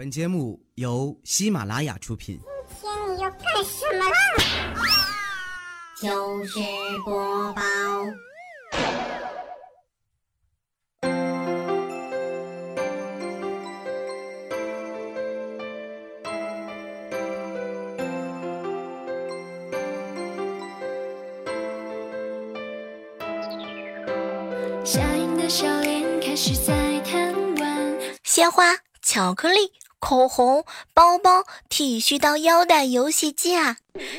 本节目由喜马拉雅出品。今天你要干什么啦？就是播报。下影的笑脸开始在贪玩，鲜花、巧克力、口红、包包、剃须刀、腰带、游戏机啊！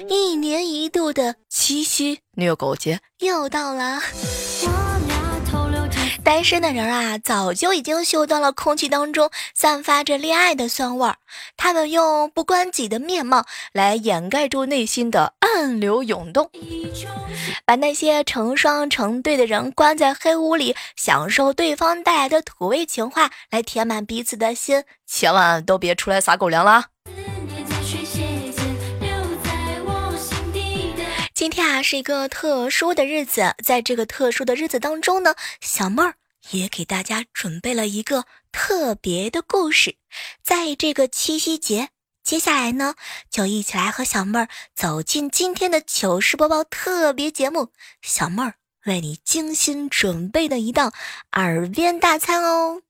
一年一度的七夕虐狗节又到了。单身的人啊，早就已经嗅到了空气当中散发着恋爱的酸味儿。他们用不关己的面貌来掩盖住内心的暗流涌动，把那些成双成对的人关在黑屋里，享受对方带来的土味情话，来填满彼此的心。千万都别出来撒狗粮了今天啊是一个特殊的日子，在这个特殊的日子当中呢，小妹儿也给大家准备了一个特别的故事。在这个七夕节，接下来呢，就一起来和小妹儿走进今天的糗事播报特别节目，小妹儿为你精心准备的一道耳边大餐哦。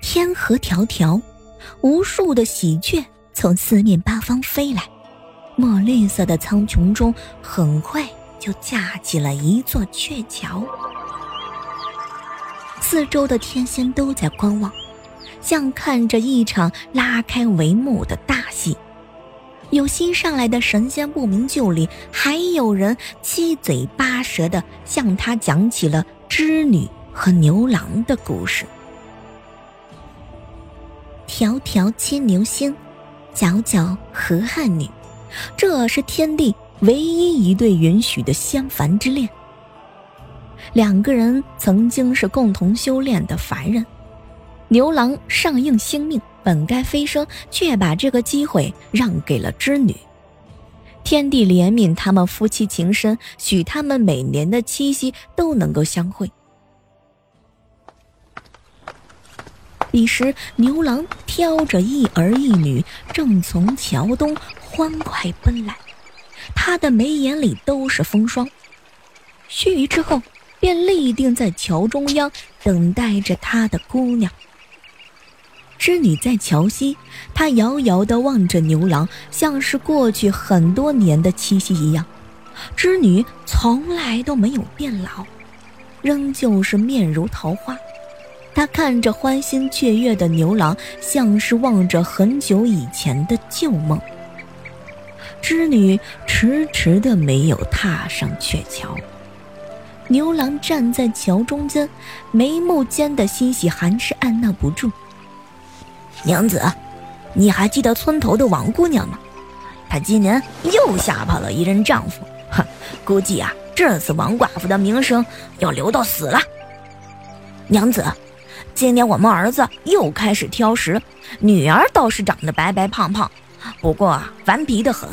天河迢迢，无数的喜鹊从四面八方飞来，墨绿色的苍穹中，很快就架起了一座鹊桥。四周的天仙都在观望，像看着一场拉开帷幕的大戏。有新上来的神仙不明就里，还有人七嘴八舌的向他讲起了织女和牛郎的故事。迢迢牵牛星，皎皎河汉女，这是天地唯一一对允许的仙凡之恋。两个人曾经是共同修炼的凡人，牛郎上应星命，本该飞升，却把这个机会让给了织女。天地怜悯他们夫妻情深，许他们每年的七夕都能够相会。彼时，牛郎挑着一儿一女，正从桥东欢快奔来，他的眉眼里都是风霜。须臾之后，便立定在桥中央，等待着他的姑娘。织女在桥西，她遥遥地望着牛郎，像是过去很多年的七夕一样。织女从来都没有变老，仍旧是面如桃花。他看着欢欣雀跃的牛郎，像是望着很久以前的旧梦。织女迟迟的没有踏上鹊桥。牛郎站在桥中间，眉目间的欣喜还是按捺不住。娘子，你还记得村头的王姑娘吗？她今年又吓跑了一任丈夫，哼，估计啊，这次王寡妇的名声要留到死了。娘子，今年我们儿子又开始挑食，女儿倒是长得白白胖胖，不过，顽皮的很。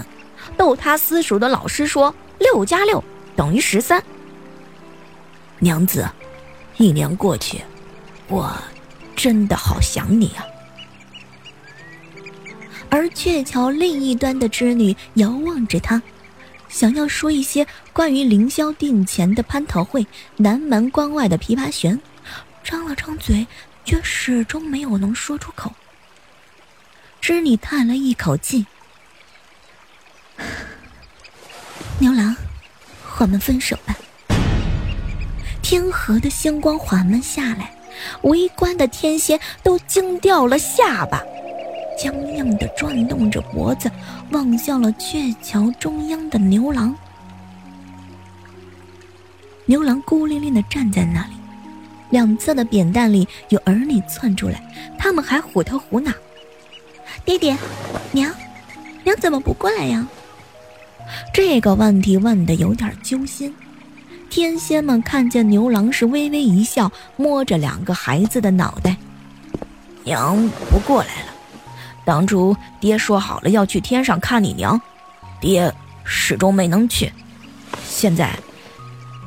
逗他私塾的老师说，六加六等于十三。娘子，一年过去，我真的好想你啊。而鹊桥另一端的织女遥望着他，想要说一些关于凌霄殿前的蟠桃会、南门关外的琵琶弦，张了张嘴，却始终没有能说出口。织女叹了一口气：“ 牛郎，我们分手吧。”天河的星光缓慢下来，围观的天仙都惊掉了下巴，僵硬的转动着脖子，望向了鹊桥中央的牛郎。牛郎孤零零的站在那里，两侧的扁担里有儿女窜出来，他们还虎头虎脑：“爹爹，娘，娘怎么不过来呀？”这个问题问的有点揪心。天仙们看见牛郎是微微一笑，摸着两个孩子的脑袋。娘不过来了，当初爹说好了要去天上看你娘，爹始终没能去，现在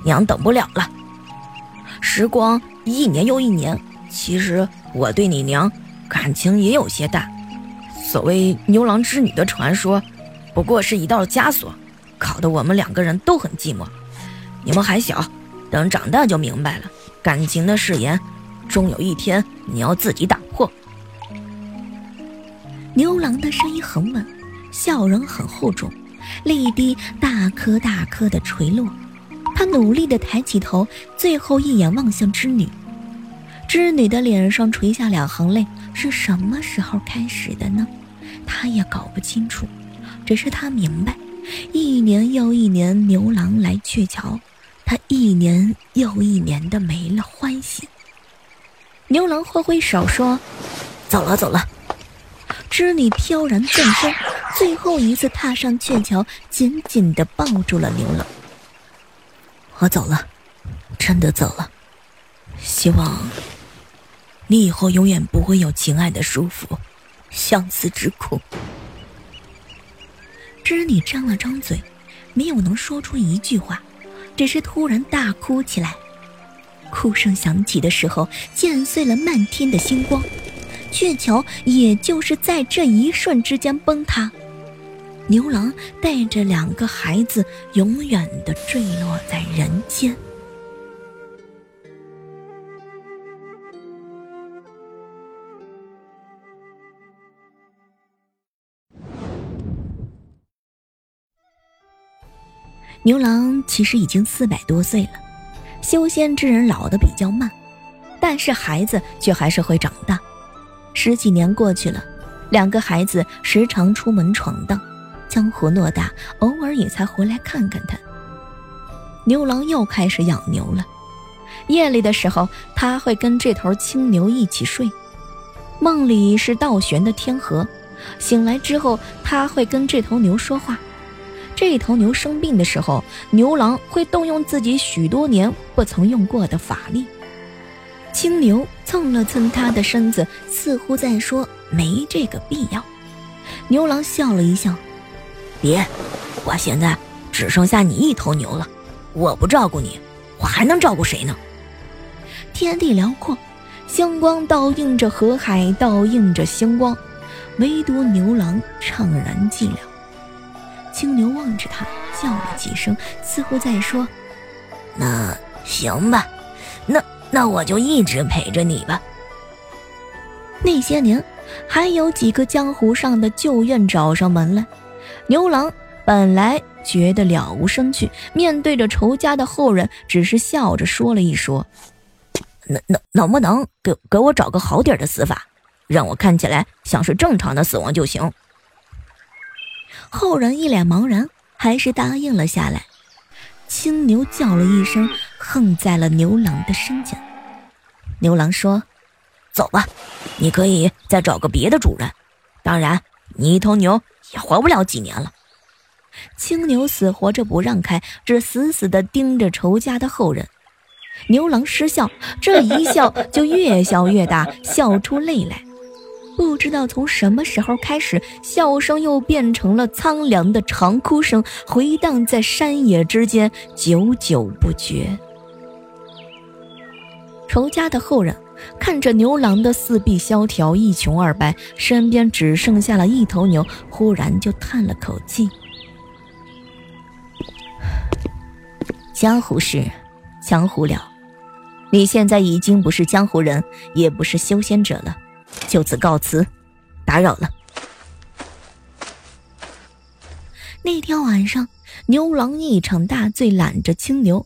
娘等不了了。时光一年又一年，其实我对你娘感情也有些淡。所谓牛郎织女的传说，不过是一道枷锁，搞得我们两个人都很寂寞。你们还小，等长大就明白了。感情的誓言，终有一天你要自己打破。牛郎的声音很稳，笑容很厚重，泪滴大颗大颗的垂落。他努力地抬起头，最后一眼望向织女。织女的脸上垂下两行泪，是什么时候开始的呢？他也搞不清楚，只是他明白，一年又一年牛郎来鹊桥，他一年又一年的没了欢喜。牛郎挥挥手说：“走了，走了。”织女飘然转身，最后一次踏上鹊桥，紧紧地抱住了牛郎。我走了，真的走了。希望你以后永远不会有情爱的束缚，相思之苦。织女张了张嘴，没有能说出一句话，只是突然大哭起来。哭声响起的时候，溅碎了漫天的星光，鹊桥也就是在这一瞬之间崩塌。牛郎带着两个孩子，永远的坠落在人间。牛郎其实已经四百多岁了，修仙之人老的比较慢，但是孩子却还是会长大。十几年过去了，两个孩子时常出门闯荡。江湖偌大，偶尔也才回来看看他。牛郎又开始养牛了。夜里的时候，他会跟这头青牛一起睡，梦里是倒悬的天河。醒来之后，他会跟这头牛说话。这头牛生病的时候，牛郎会动用自己许多年不曾用过的法力。青牛蹭了蹭他的身子，似乎在说：“没这个必要。”牛郎笑了一笑。别，我现在只剩下你一头牛了，我不照顾你，我还能照顾谁呢？天地辽阔，星光倒映着河海，倒映着星光，唯独牛郎怅然寂寥。青牛望着他，叫了几声，似乎在说：“那行吧，那那我就一直陪着你吧。”那些年，还有几个江湖上的旧怨找上门来。牛郎本来觉得了无生趣，面对着仇家的后人，只是笑着说了一说：“能能能不能给给我找个好点的死法，让我看起来像是正常的死亡就行。”后人一脸茫然，还是答应了下来。青牛叫了一声，横在了牛郎的身前。牛郎说：“走吧，你可以再找个别的主人。当然，你一头牛。”也活不了几年了。青牛死活着不让开，只死死的盯着仇家的后人。牛郎失笑，这一笑就越笑越大，笑出泪来。不知道从什么时候开始，笑声又变成了苍凉的长哭声，回荡在山野之间，久久不绝。仇家的后人。看着牛郎的四臂萧条，一穷二白，身边只剩下了一头牛，忽然就叹了口气：“江湖事，江湖了。你现在已经不是江湖人，也不是修仙者了，就此告辞，打扰了。”那天晚上，牛郎一场大醉，揽着青牛，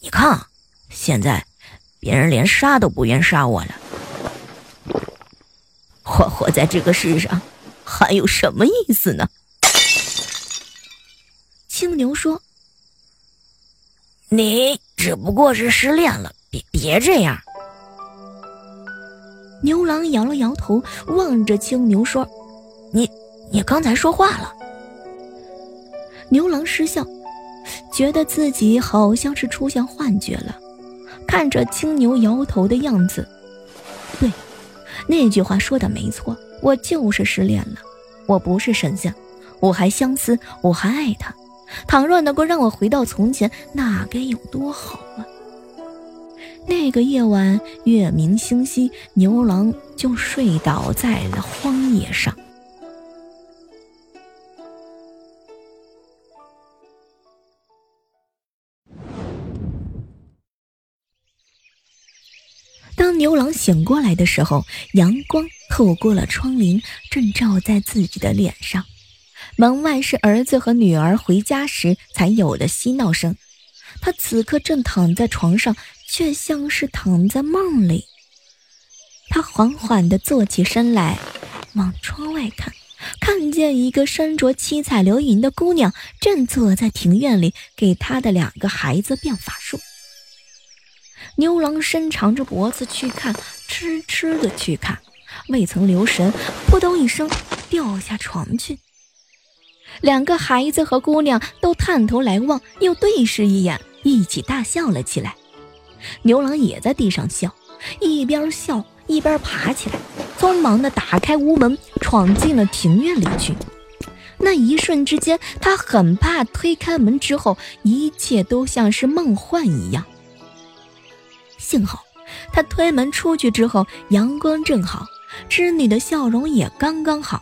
你看，现在。别人连杀都不愿杀我了，我活在这个世上还有什么意思呢？青牛说：“你只不过是失恋了，别别这样。”牛郎摇了摇头，望着青牛说：“你你刚才说话了。”牛郎失笑，觉得自己好像是出现幻觉了。看着青牛摇头的样子，对，那句话说的没错，我就是失恋了。我不是神仙，我还相思，我还爱他。倘若能够让我回到从前，那该有多好啊！那个夜晚，月明星稀，牛郎就睡倒在了荒野上。当牛郎醒过来的时候，阳光透过了窗棂，正照在自己的脸上。门外是儿子和女儿回家时才有的嬉闹声。他此刻正躺在床上，却像是躺在梦里。他缓缓地坐起身来，往窗外看，看见一个身着七彩流云的姑娘正坐在庭院里，给他的两个孩子变法术。牛郎伸长着脖子去看，痴痴的去看，未曾留神，扑通一声掉下床去。两个孩子和姑娘都探头来望，又对视一眼，一起大笑了起来。牛郎也在地上笑，一边笑一边爬起来，匆忙地打开屋门，闯进了庭院里去。那一瞬之间，他很怕推开门之后，一切都像是梦幻一样。幸好，他推门出去之后，阳光正好，织女的笑容也刚刚好。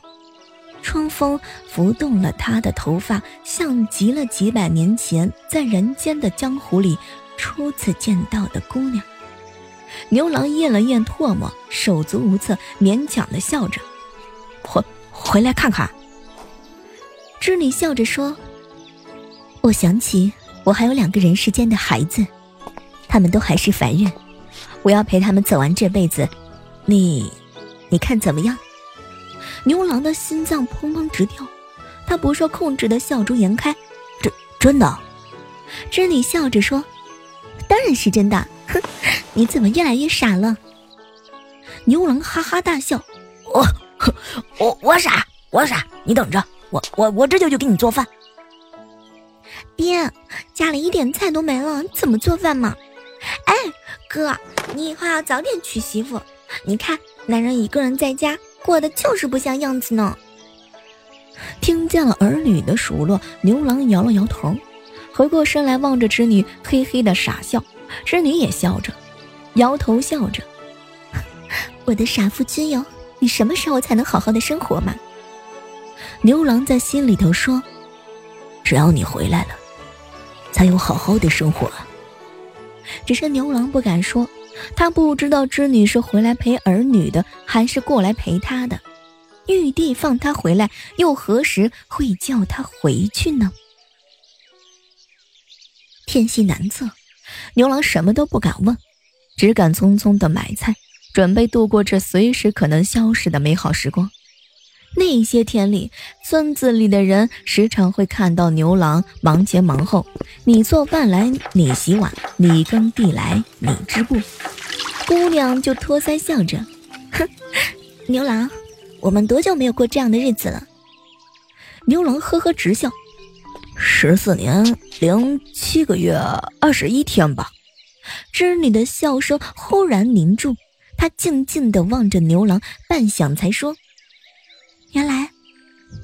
春风拂动了她的头发，像极了几百年前在人间的江湖里初次见到的姑娘。牛郎咽了咽唾沫，手足无措，勉强的笑着：“回回来看看。”织女笑着说：“我想起我还有两个人世间的孩子，他们都还是凡人，我要陪他们走完这辈子。你，你看怎么样？”牛郎的心脏砰砰直跳，他不受控制的笑逐颜开。真真的？织女笑着说：“当然是真的。”哼，你怎么越来越傻了？牛郎哈哈大笑：“我，我我傻，我傻。你等着，我我我这就去给你做饭。”爹，家里一点菜都没了，怎么做饭嘛？哎，哥，你以后要早点娶媳妇。你看，男人一个人在家。过的就是不像样子呢。听见了儿女的数落，牛郎摇了摇头，回过身来望着织女，嘿嘿的傻笑。织女也笑着，摇头笑着：“ 我的傻夫君哟，你什么时候才能好好的生活嘛？”牛郎在心里头说：“只要你回来了，才有好好的生活。”只是牛郎不敢说。他不知道织女是回来陪儿女的，还是过来陪他的。玉帝放他回来，又何时会叫他回去呢？天气难测，牛郎什么都不敢问，只敢匆匆的买菜，准备度过这随时可能消失的美好时光。那些天里，村子里的人时常会看到牛郎忙前忙后，你做饭来，你洗碗，你耕地来，你织布。姑娘就托腮笑着，哼，牛郎，我们多久没有过这样的日子了？牛郎呵呵直笑，十四年零七个月二十一天吧。织女的笑声忽然凝住，她静静地望着牛郎，半晌才说。原来，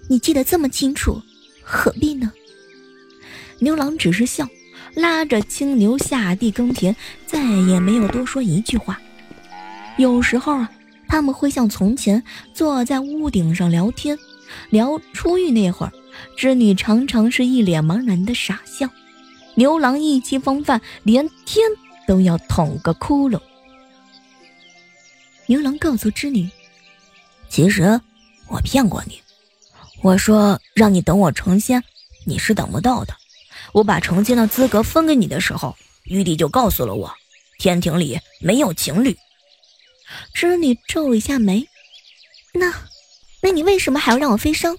你记得这么清楚，何必呢？牛郎只是笑，拉着青牛下地耕田，再也没有多说一句话。有时候啊，他们会像从前坐在屋顶上聊天，聊出狱那会儿，织女常常是一脸茫然的傻笑，牛郎意气风发，连天都要捅个窟窿。牛郎告诉织女，其实。我骗过你，我说让你等我成仙，你是等不到的。我把成仙的资格分给你的时候，玉帝就告诉了我，天庭里没有情侣。织女皱了一下眉，那，那你为什么还要让我飞升？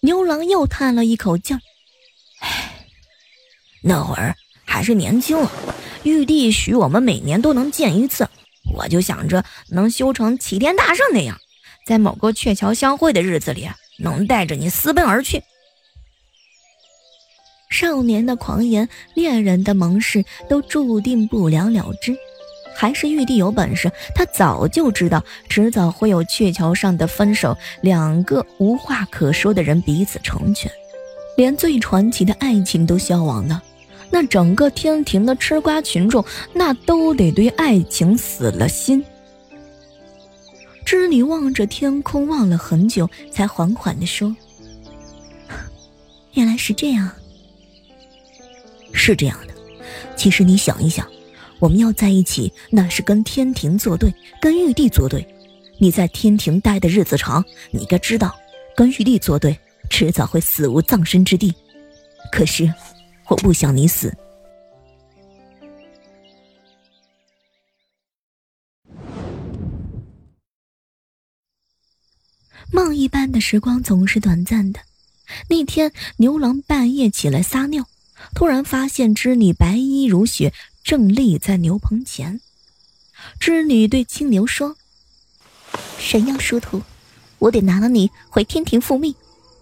牛郎又叹了一口气，唉，那会儿还是年轻了，玉帝许我们每年都能见一次，我就想着能修成齐天大圣那样。在某个鹊桥相会的日子里，能带着你私奔而去。少年的狂言，恋人的盟誓，都注定不了了之。还是玉帝有本事，他早就知道，迟早会有鹊桥上的分手，两个无话可说的人彼此成全。连最传奇的爱情都消亡了，那整个天庭的吃瓜群众，那都得对爱情死了心。织女望着天空，望了很久，才缓缓地说：“ 原来是这样，是这样的。其实你想一想，我们要在一起，那是跟天庭作对，跟玉帝作对。你在天庭待的日子长，你该知道，跟玉帝作对，迟早会死无葬身之地。可是，我不想你死。”梦一般的时光总是短暂的。那天，牛郎半夜起来撒尿，突然发现织女白衣如雪，正立在牛棚前。织女对青牛说：“神妖殊途，我得拿了你回天庭复命。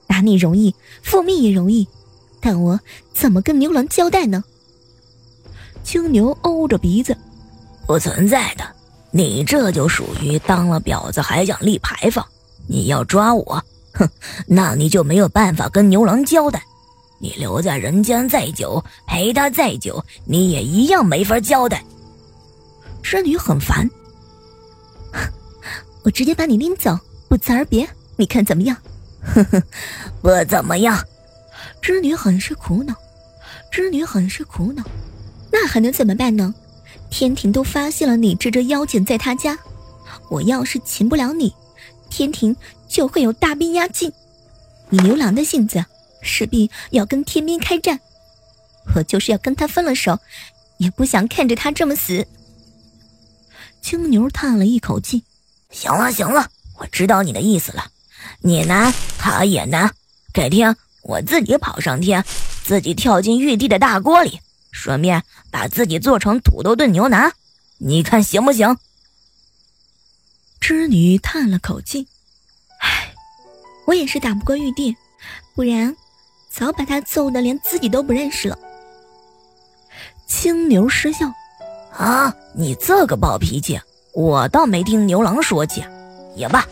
拿你容易，复命也容易，但我怎么跟牛郎交代呢？”青牛欧着鼻子：“不存在的，你这就属于当了婊子还想立牌坊。”你要抓我，哼，那你就没有办法跟牛郎交代。你留在人间再久，陪他再久，你也一样没法交代。织女很烦，我直接把你拎走，不辞而别，你看怎么样？呵呵，不怎么样。织女很是苦恼，织女很是苦恼，那还能怎么办呢？天庭都发现了你这只妖精在他家，我要是擒不了你。天庭就会有大兵压境，以牛郎的性子，势必要跟天兵开战。我就是要跟他分了手，也不想看着他这么死。青牛叹了一口气：“行了行了，我知道你的意思了。你难，他也难。改天我自己跑上天，自己跳进玉帝的大锅里，顺便把自己做成土豆炖牛腩，你看行不行？”织女叹了口气：“唉，我也是打不过玉帝，不然早把他揍的连自己都不认识了。”青牛失笑：“啊，你这个暴脾气，我倒没听牛郎说起。也罢，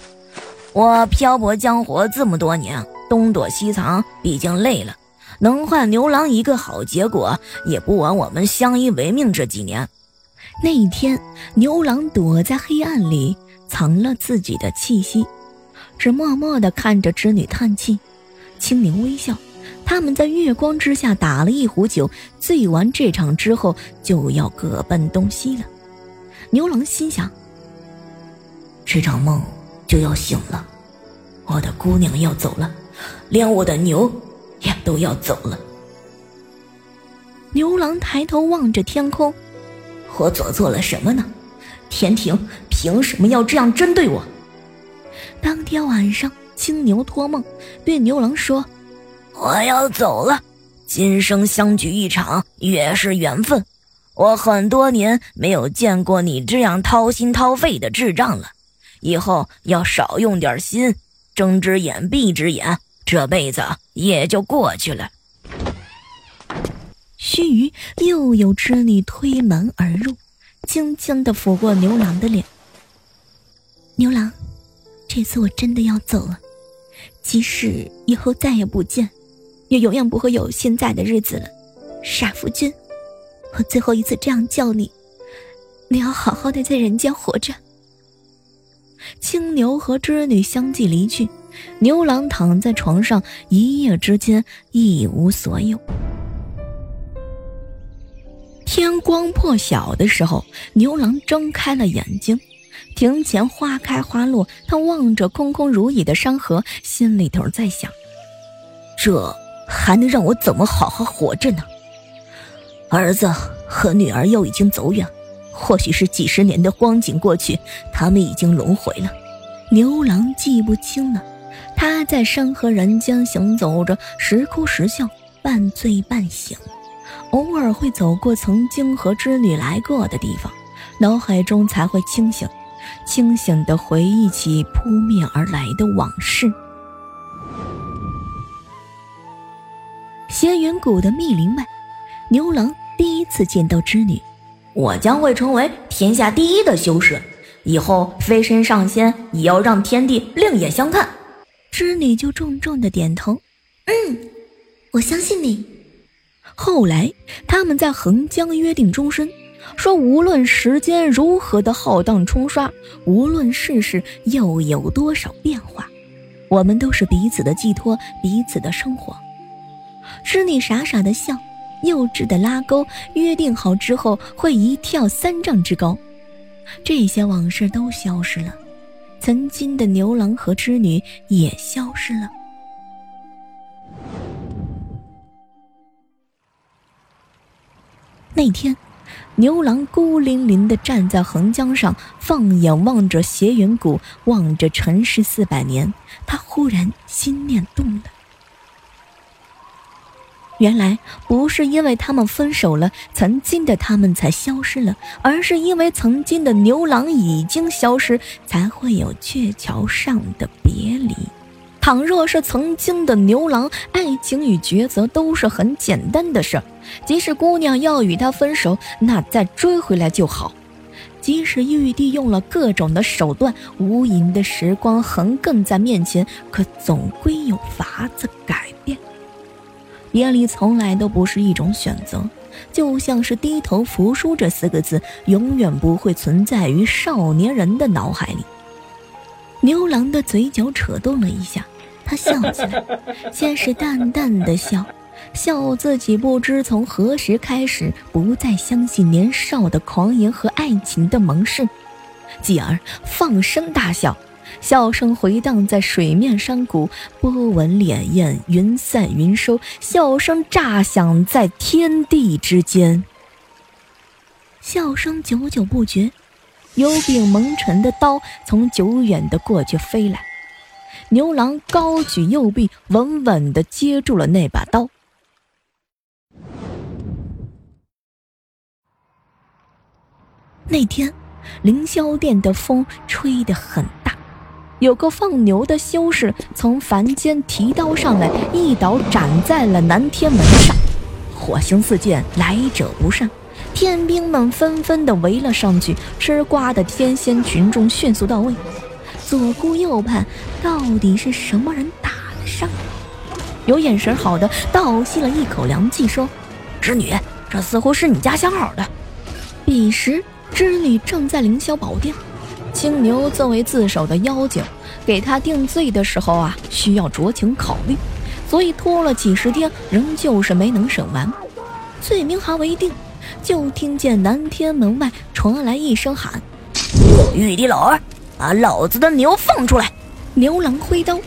我漂泊江湖这么多年，东躲西藏，毕竟累了，能换牛郎一个好结果，也不枉我们相依为命这几年。”那一天，牛郎躲在黑暗里。藏了自己的气息，只默默地看着织女叹气。青牛微笑，他们在月光之下打了一壶酒，醉完这场之后就要各奔东西了。牛郎心想：这场梦就要醒了，我的姑娘要走了，连我的牛也都要走了。牛郎抬头望着天空，我做错了什么呢？天庭凭什么要这样针对我？当天晚上，青牛托梦对牛郎说：“我要走了，今生相聚一场，也是缘分。我很多年没有见过你这样掏心掏肺的智障了，以后要少用点心，睁只眼闭只眼，这辈子也就过去了。”须臾，又有织女推门而入。轻轻地抚过牛郎的脸。牛郎，这次我真的要走了，即使以后再也不见，也永远不会有现在的日子了。傻夫君，我最后一次这样叫你，你要好好的在人间活着。青牛和织女相继离去，牛郎躺在床上，一夜之间一无所有。天光破晓的时候，牛郎睁开了眼睛。庭前花开花落，他望着空空如也的山河，心里头在想：这还能让我怎么好好活着呢？儿子和女儿又已经走远，或许是几十年的光景过去，他们已经轮回了。牛郎记不清了，他在山河人间行走着，时哭时笑，半醉半醒。偶尔会走过曾经和织女来过的地方，脑海中才会清醒，清醒的回忆起扑面而来的往事。仙云谷的密林外，牛郎第一次见到织女。我将会成为天下第一的修士，以后飞身上仙，也要让天地另眼相看。织女就重重的点头，嗯，我相信你。后来他们在横江约定终身，说无论时间如何的浩荡冲刷，无论世事又有多少变化，我们都是彼此的寄托，彼此的生活。织女傻傻的笑，幼稚的拉钩，约定好之后会一跳三丈之高。这些往事都消失了，曾经的牛郎和织女也消失了。那天，牛郎孤零零地站在横江上，放眼望着斜云谷，望着尘世四百年，他忽然心念动了。原来不是因为他们分手了，曾经的他们才消失了，而是因为曾经的牛郎已经消失，才会有鹊桥上的别离。倘若是曾经的牛郎，爱情与抉择都是很简单的事儿。即使姑娘要与他分手，那再追回来就好。即使玉帝用了各种的手段，无垠的时光横亘在面前，可总归有法子改变。别离从来都不是一种选择，就像是低头服输这四个字，永远不会存在于少年人的脑海里。牛郎的嘴角扯动了一下，他笑起来，先是淡淡的笑，笑自己不知从何时开始不再相信年少的狂言和爱情的盟誓，继而放声大笑。笑声回荡在水面山谷，波纹潋滟，云散云收。笑声炸响在天地之间，笑声久久不绝。有柄蒙尘的刀从久远的过去飞来，牛郎高举右臂，稳稳地接住了那把刀。那天，凌霄殿的风吹得很大。有个放牛的修士从凡间提刀上来，一刀斩在了南天门上，火星四溅，来者不善。天兵们纷纷的围了上去，吃瓜的天仙群众迅速到位。左顾右盼，到底是什么人打了上来？有眼神好的倒吸了一口凉气，说：“织女，这似乎是你家相好的。”彼时，织女正在凌霄宝殿。青牛作为自首的妖精，给他定罪的时候啊，需要酌情考虑，所以拖了几十天，仍旧是没能审完。罪名还未定，就听见南天门外传来一声喊：“玉帝老儿，把老子的牛放出来！”牛郎挥刀，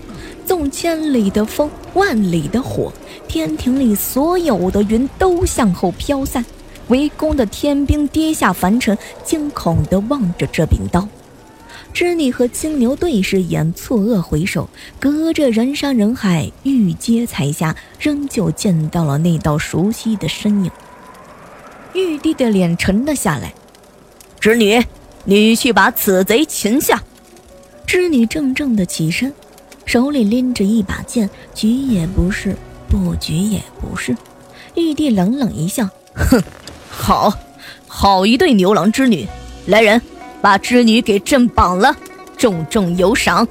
纵千里的风，万里的火，天庭里所有的云都向后飘散，围攻的天兵跌下凡尘，惊恐地望着这柄刀。织女和青牛对视一眼，错愕回首，隔着人山人海，玉阶才下，仍旧见到了那道熟悉的身影。玉帝的脸沉了下来：“织女，你去把此贼擒下。”织女怔怔的起身，手里拎着一把剑，举也不是，不举也不是。玉帝冷冷一笑：“哼，好，好一对牛郎织女，来人！”把织女给朕绑了，重重有赏。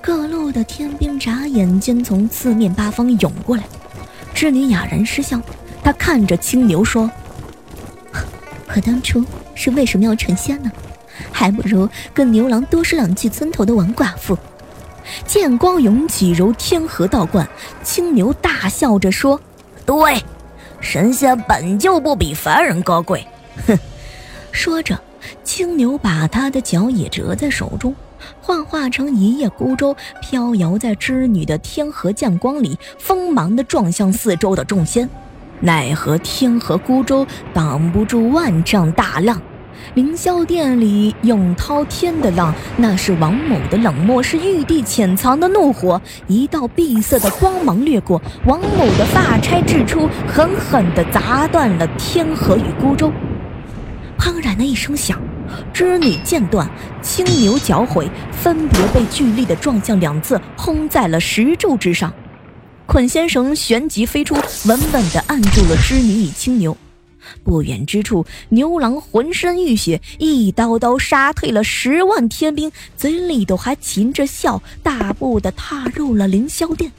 各路的天兵眨眼间从四面八方涌过来，织女哑然失笑。她看着青牛说：“我当初是为什么要成仙呢？还不如跟牛郎多说两句村头的王寡妇。”剑光涌起，如天河倒灌。青牛大笑着说：“对，神仙本就不比凡人高贵。”哼，说着。青牛把他的脚也折在手中，幻化成一叶孤舟，飘摇在织女的天河剑光里，锋芒的撞向四周的众仙。奈何天河孤舟挡不住万丈大浪，凌霄殿里涌滔天的浪，那是王某的冷漠，是玉帝潜藏的怒火。一道碧色的光芒掠过，王某的发钗掷出，狠狠地砸断了天河与孤舟。砰然的一声响。织女剑断，青牛脚毁，分别被巨力的撞向两侧，轰在了石柱之上。捆仙绳旋即飞出，稳稳地按住了织女与青牛。不远之处，牛郎浑身浴血，一刀刀杀退了十万天兵，嘴里头还噙着笑，大步地踏入了凌霄殿。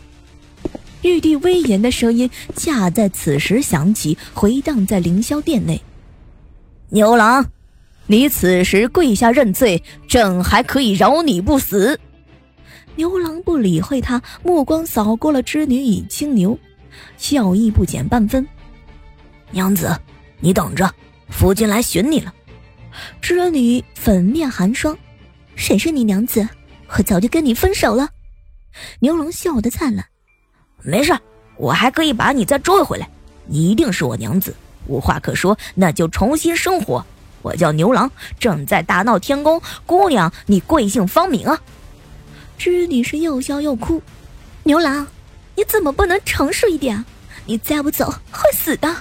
玉帝威严的声音恰在此时响起，回荡在凌霄殿内。牛郎，你此时跪下认罪，朕还可以饶你不死。牛郎不理会他，目光扫过了织女与青牛，笑意不减半分。娘子，你等着，夫君来寻你了。织女粉面寒霜，谁是你娘子？我早就跟你分手了。牛郎笑得灿烂，没事，我还可以把你再追回来。你一定是我娘子，无话可说，那就重新生活。我叫牛郎，正在大闹天宫。姑娘，你贵姓芳名啊？织女是又笑又哭。牛郎，你怎么不能成熟一点？你再不走会死的。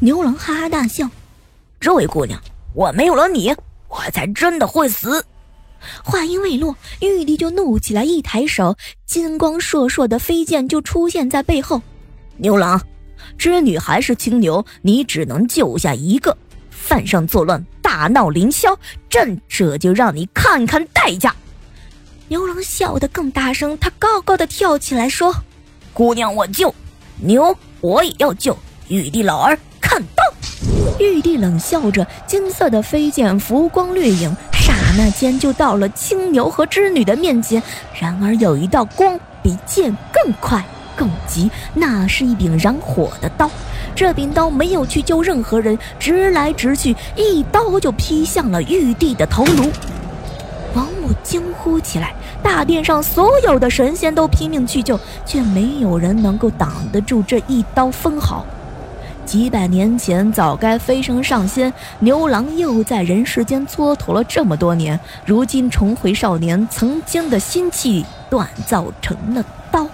牛郎哈哈大笑。这位姑娘，我没有了你，我才真的会死。话音未落，玉帝就怒起来，一抬手，金光烁烁的飞剑就出现在背后。牛郎，织女还是青牛，你只能救下一个。犯上作乱，大闹凌霄，朕这就让你看看代价。牛郎笑得更大声，他高高的跳起来说：“姑娘我救，牛我也要救。玉帝老儿看刀！”玉帝冷笑着，金色的飞剑浮光掠影。刹那间就到了青牛和织女的面前，然而有一道光比剑更快更急，那是一柄燃火的刀。这柄刀没有去救任何人，直来直去，一刀就劈向了玉帝的头颅。王母惊呼起来，大殿上所有的神仙都拼命去救，却没有人能够挡得住这一刀分毫。几百年前早该飞升上仙，牛郎又在人世间蹉跎了这么多年，如今重回少年，曾经的心气锻造成了刀，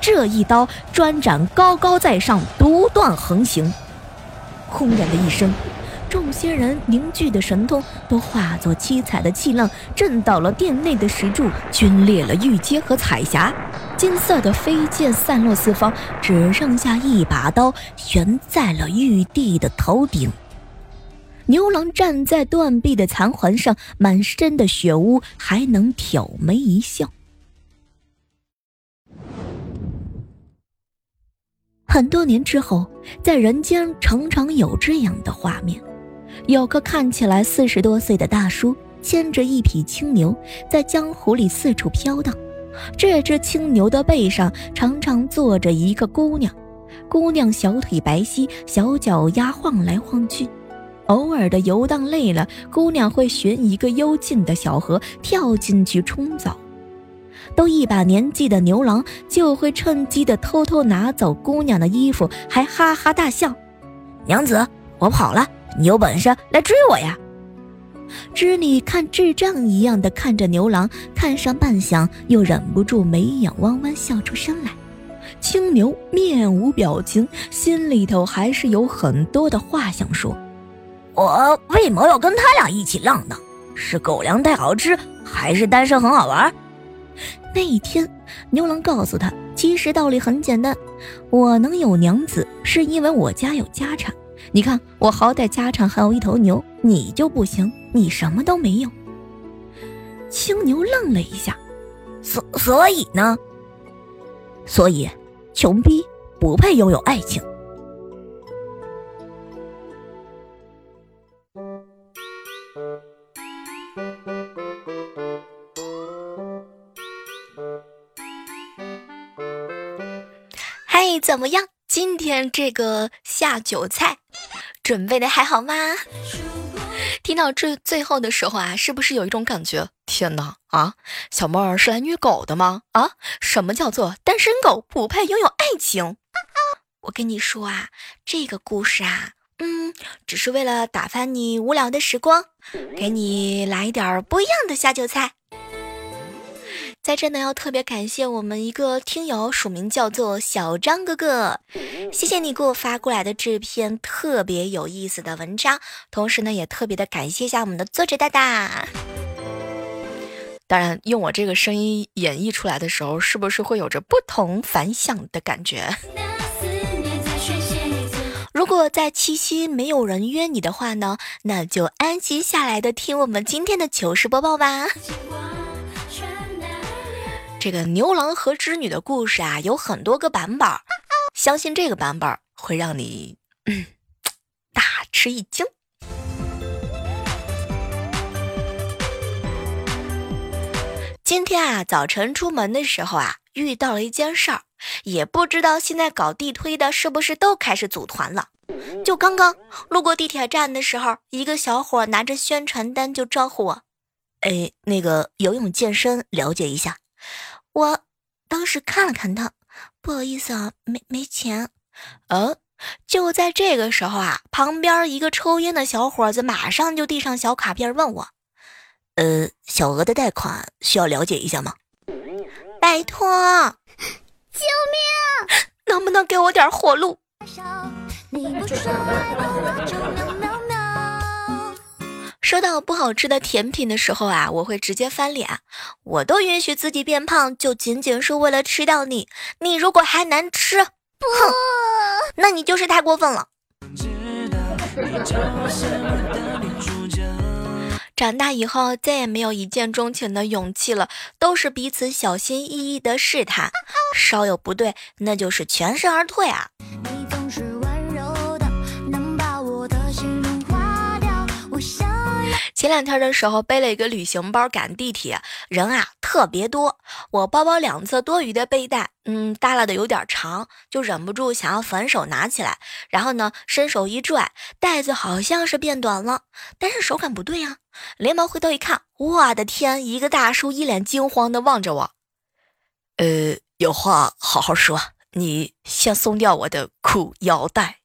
这一刀专斩高高在上，独断横行。轰然的一声。众仙人凝聚的神通都化作七彩的气浪，震倒了殿内的石柱，皲裂了玉阶和彩霞。金色的飞剑散落四方，只剩下一把刀悬在了玉帝的头顶。牛郎站在断壁的残环上，满身的血污，还能挑眉一笑。很多年之后，在人间常常有这样的画面。有个看起来四十多岁的大叔，牵着一匹青牛，在江湖里四处飘荡。这只青牛的背上常常坐着一个姑娘，姑娘小腿白皙，小脚丫晃来晃去。偶尔的游荡累了，姑娘会寻一个幽静的小河，跳进去冲澡。都一把年纪的牛郎，就会趁机的偷偷拿走姑娘的衣服，还哈哈大笑：“娘子，我跑了。”你有本事来追我呀！织女看智障一样的看着牛郎，看上半晌，又忍不住眉眼弯弯，笑出声来。青牛面无表情，心里头还是有很多的话想说。我为毛要跟他俩一起浪呢？是狗粮太好吃，还是单身很好玩？那一天，牛郎告诉他，其实道理很简单，我能有娘子，是因为我家有家产。你看，我好歹家产还有一头牛，你就不行，你什么都没有。青牛愣了一下，所所以呢？所以，穷逼不配拥有爱情。嗨，怎么样？今天这个下酒菜准备的还好吗？听到这最后的时候啊，是不是有一种感觉？天哪啊，小妹儿是来虐狗的吗？啊，什么叫做单身狗不配拥有爱情？我跟你说啊，这个故事啊，嗯，只是为了打发你无聊的时光，给你来一点不一样的下酒菜。在这呢，要特别感谢我们一个听友，署名叫做小张哥哥，谢谢你给我发过来的这篇特别有意思的文章，同时呢，也特别的感谢一下我们的作者大大。当然，用我这个声音演绎出来的时候，是不是会有着不同凡响的感觉？如果在七夕没有人约你的话呢，那就安心下来的听我们今天的糗事播报吧。这个牛郎和织女的故事啊，有很多个版本，相信这个版本会让你嗯大吃一惊。今天啊，早晨出门的时候啊，遇到了一件事儿，也不知道现在搞地推的是不是都开始组团了。就刚刚路过地铁站的时候，一个小伙拿着宣传单就招呼我：“哎，那个游泳健身了解一下。”我当时看了看他，不好意思啊，没没钱。嗯，就在这个时候啊，旁边一个抽烟的小伙子马上就递上小卡片问我：“呃，小额的贷款需要了解一下吗？”拜托，救命！能不能给我点活路？说到不好吃的甜品的时候啊，我会直接翻脸。我都允许自己变胖，就仅仅是为了吃到你。你如果还难吃，不，那你就是太过分了。长大以后再也没有一见钟情的勇气了，都是彼此小心翼翼的试探，稍有不对，那就是全身而退啊。前两天的时候背了一个旅行包赶地铁，人啊特别多，我包包两侧多余的背带，嗯，耷拉的有点长，就忍不住想要反手拿起来，然后呢伸手一拽，带子好像是变短了，但是手感不对呀，连忙回头一看，我的天，一个大叔一脸惊慌的望着我，呃，有话好好说，你先松掉我的裤腰带。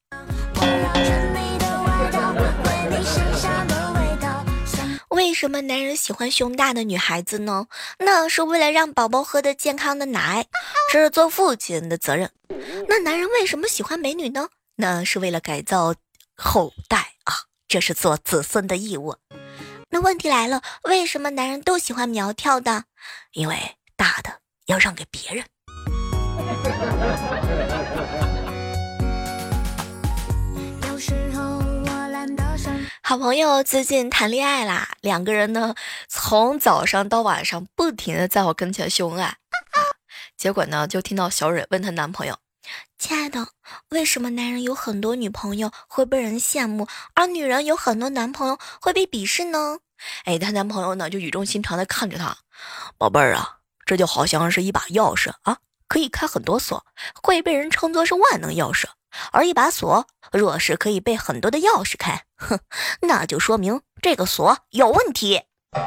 什么男人喜欢胸大的女孩子呢？那是为了让宝宝喝的健康的奶，这是做父亲的责任。那男人为什么喜欢美女呢？那是为了改造后代啊，这是做子孙的义务。那问题来了，为什么男人都喜欢苗条的？因为大的要让给别人。好朋友最近谈恋爱啦，两个人呢从早上到晚上不停的在我跟前秀恩爱，结果呢就听到小蕊问她男朋友：“亲爱的，为什么男人有很多女朋友会被人羡慕，而女人有很多男朋友会被鄙视呢？”哎，她男朋友呢就语重心长的看着她：“宝贝儿啊，这就好像是一把钥匙啊，可以开很多锁，会被人称作是万能钥匙。”而一把锁，若是可以被很多的钥匙开，哼，那就说明这个锁有问题。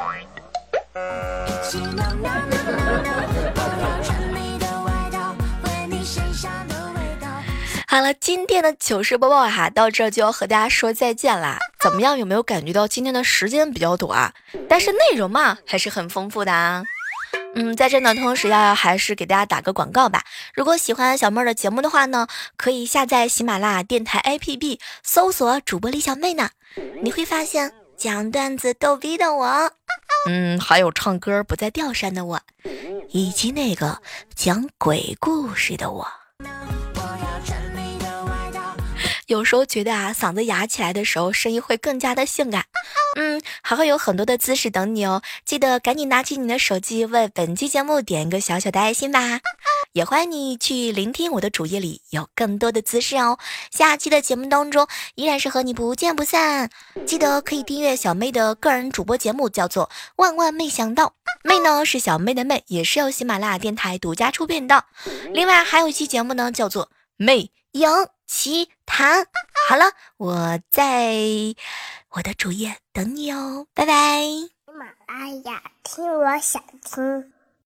好了，今天的糗事播报哈，到这就要和大家说再见啦。怎么样，有没有感觉到今天的时间比较短，但是内容嘛还是很丰富的啊？嗯，在这呢，同时要还是给大家打个广告吧。如果喜欢小妹儿的节目的话呢，可以下载喜马拉雅电台 APP，搜索主播李小妹呢，你会发现讲段子逗逼的我，嗯，还有唱歌不在调上的我，以及那个讲鬼故事的我。有时候觉得啊，嗓子哑起来的时候，声音会更加的性感。嗯，还会有很多的姿势等你哦，记得赶紧拿起你的手机，为本期节目点一个小小的爱心吧。也欢迎你去聆听我的主页里有更多的姿势哦。下期的节目当中，依然是和你不见不散。记得可以订阅小妹的个人主播节目，叫做《万万没想到》，妹呢是小妹的妹，也是由喜马拉雅电台独家出品的。另外还有一期节目呢，叫做《妹赢奇谈》。好了，我在我的主页等你哦，拜拜。喜马拉雅听，我想听。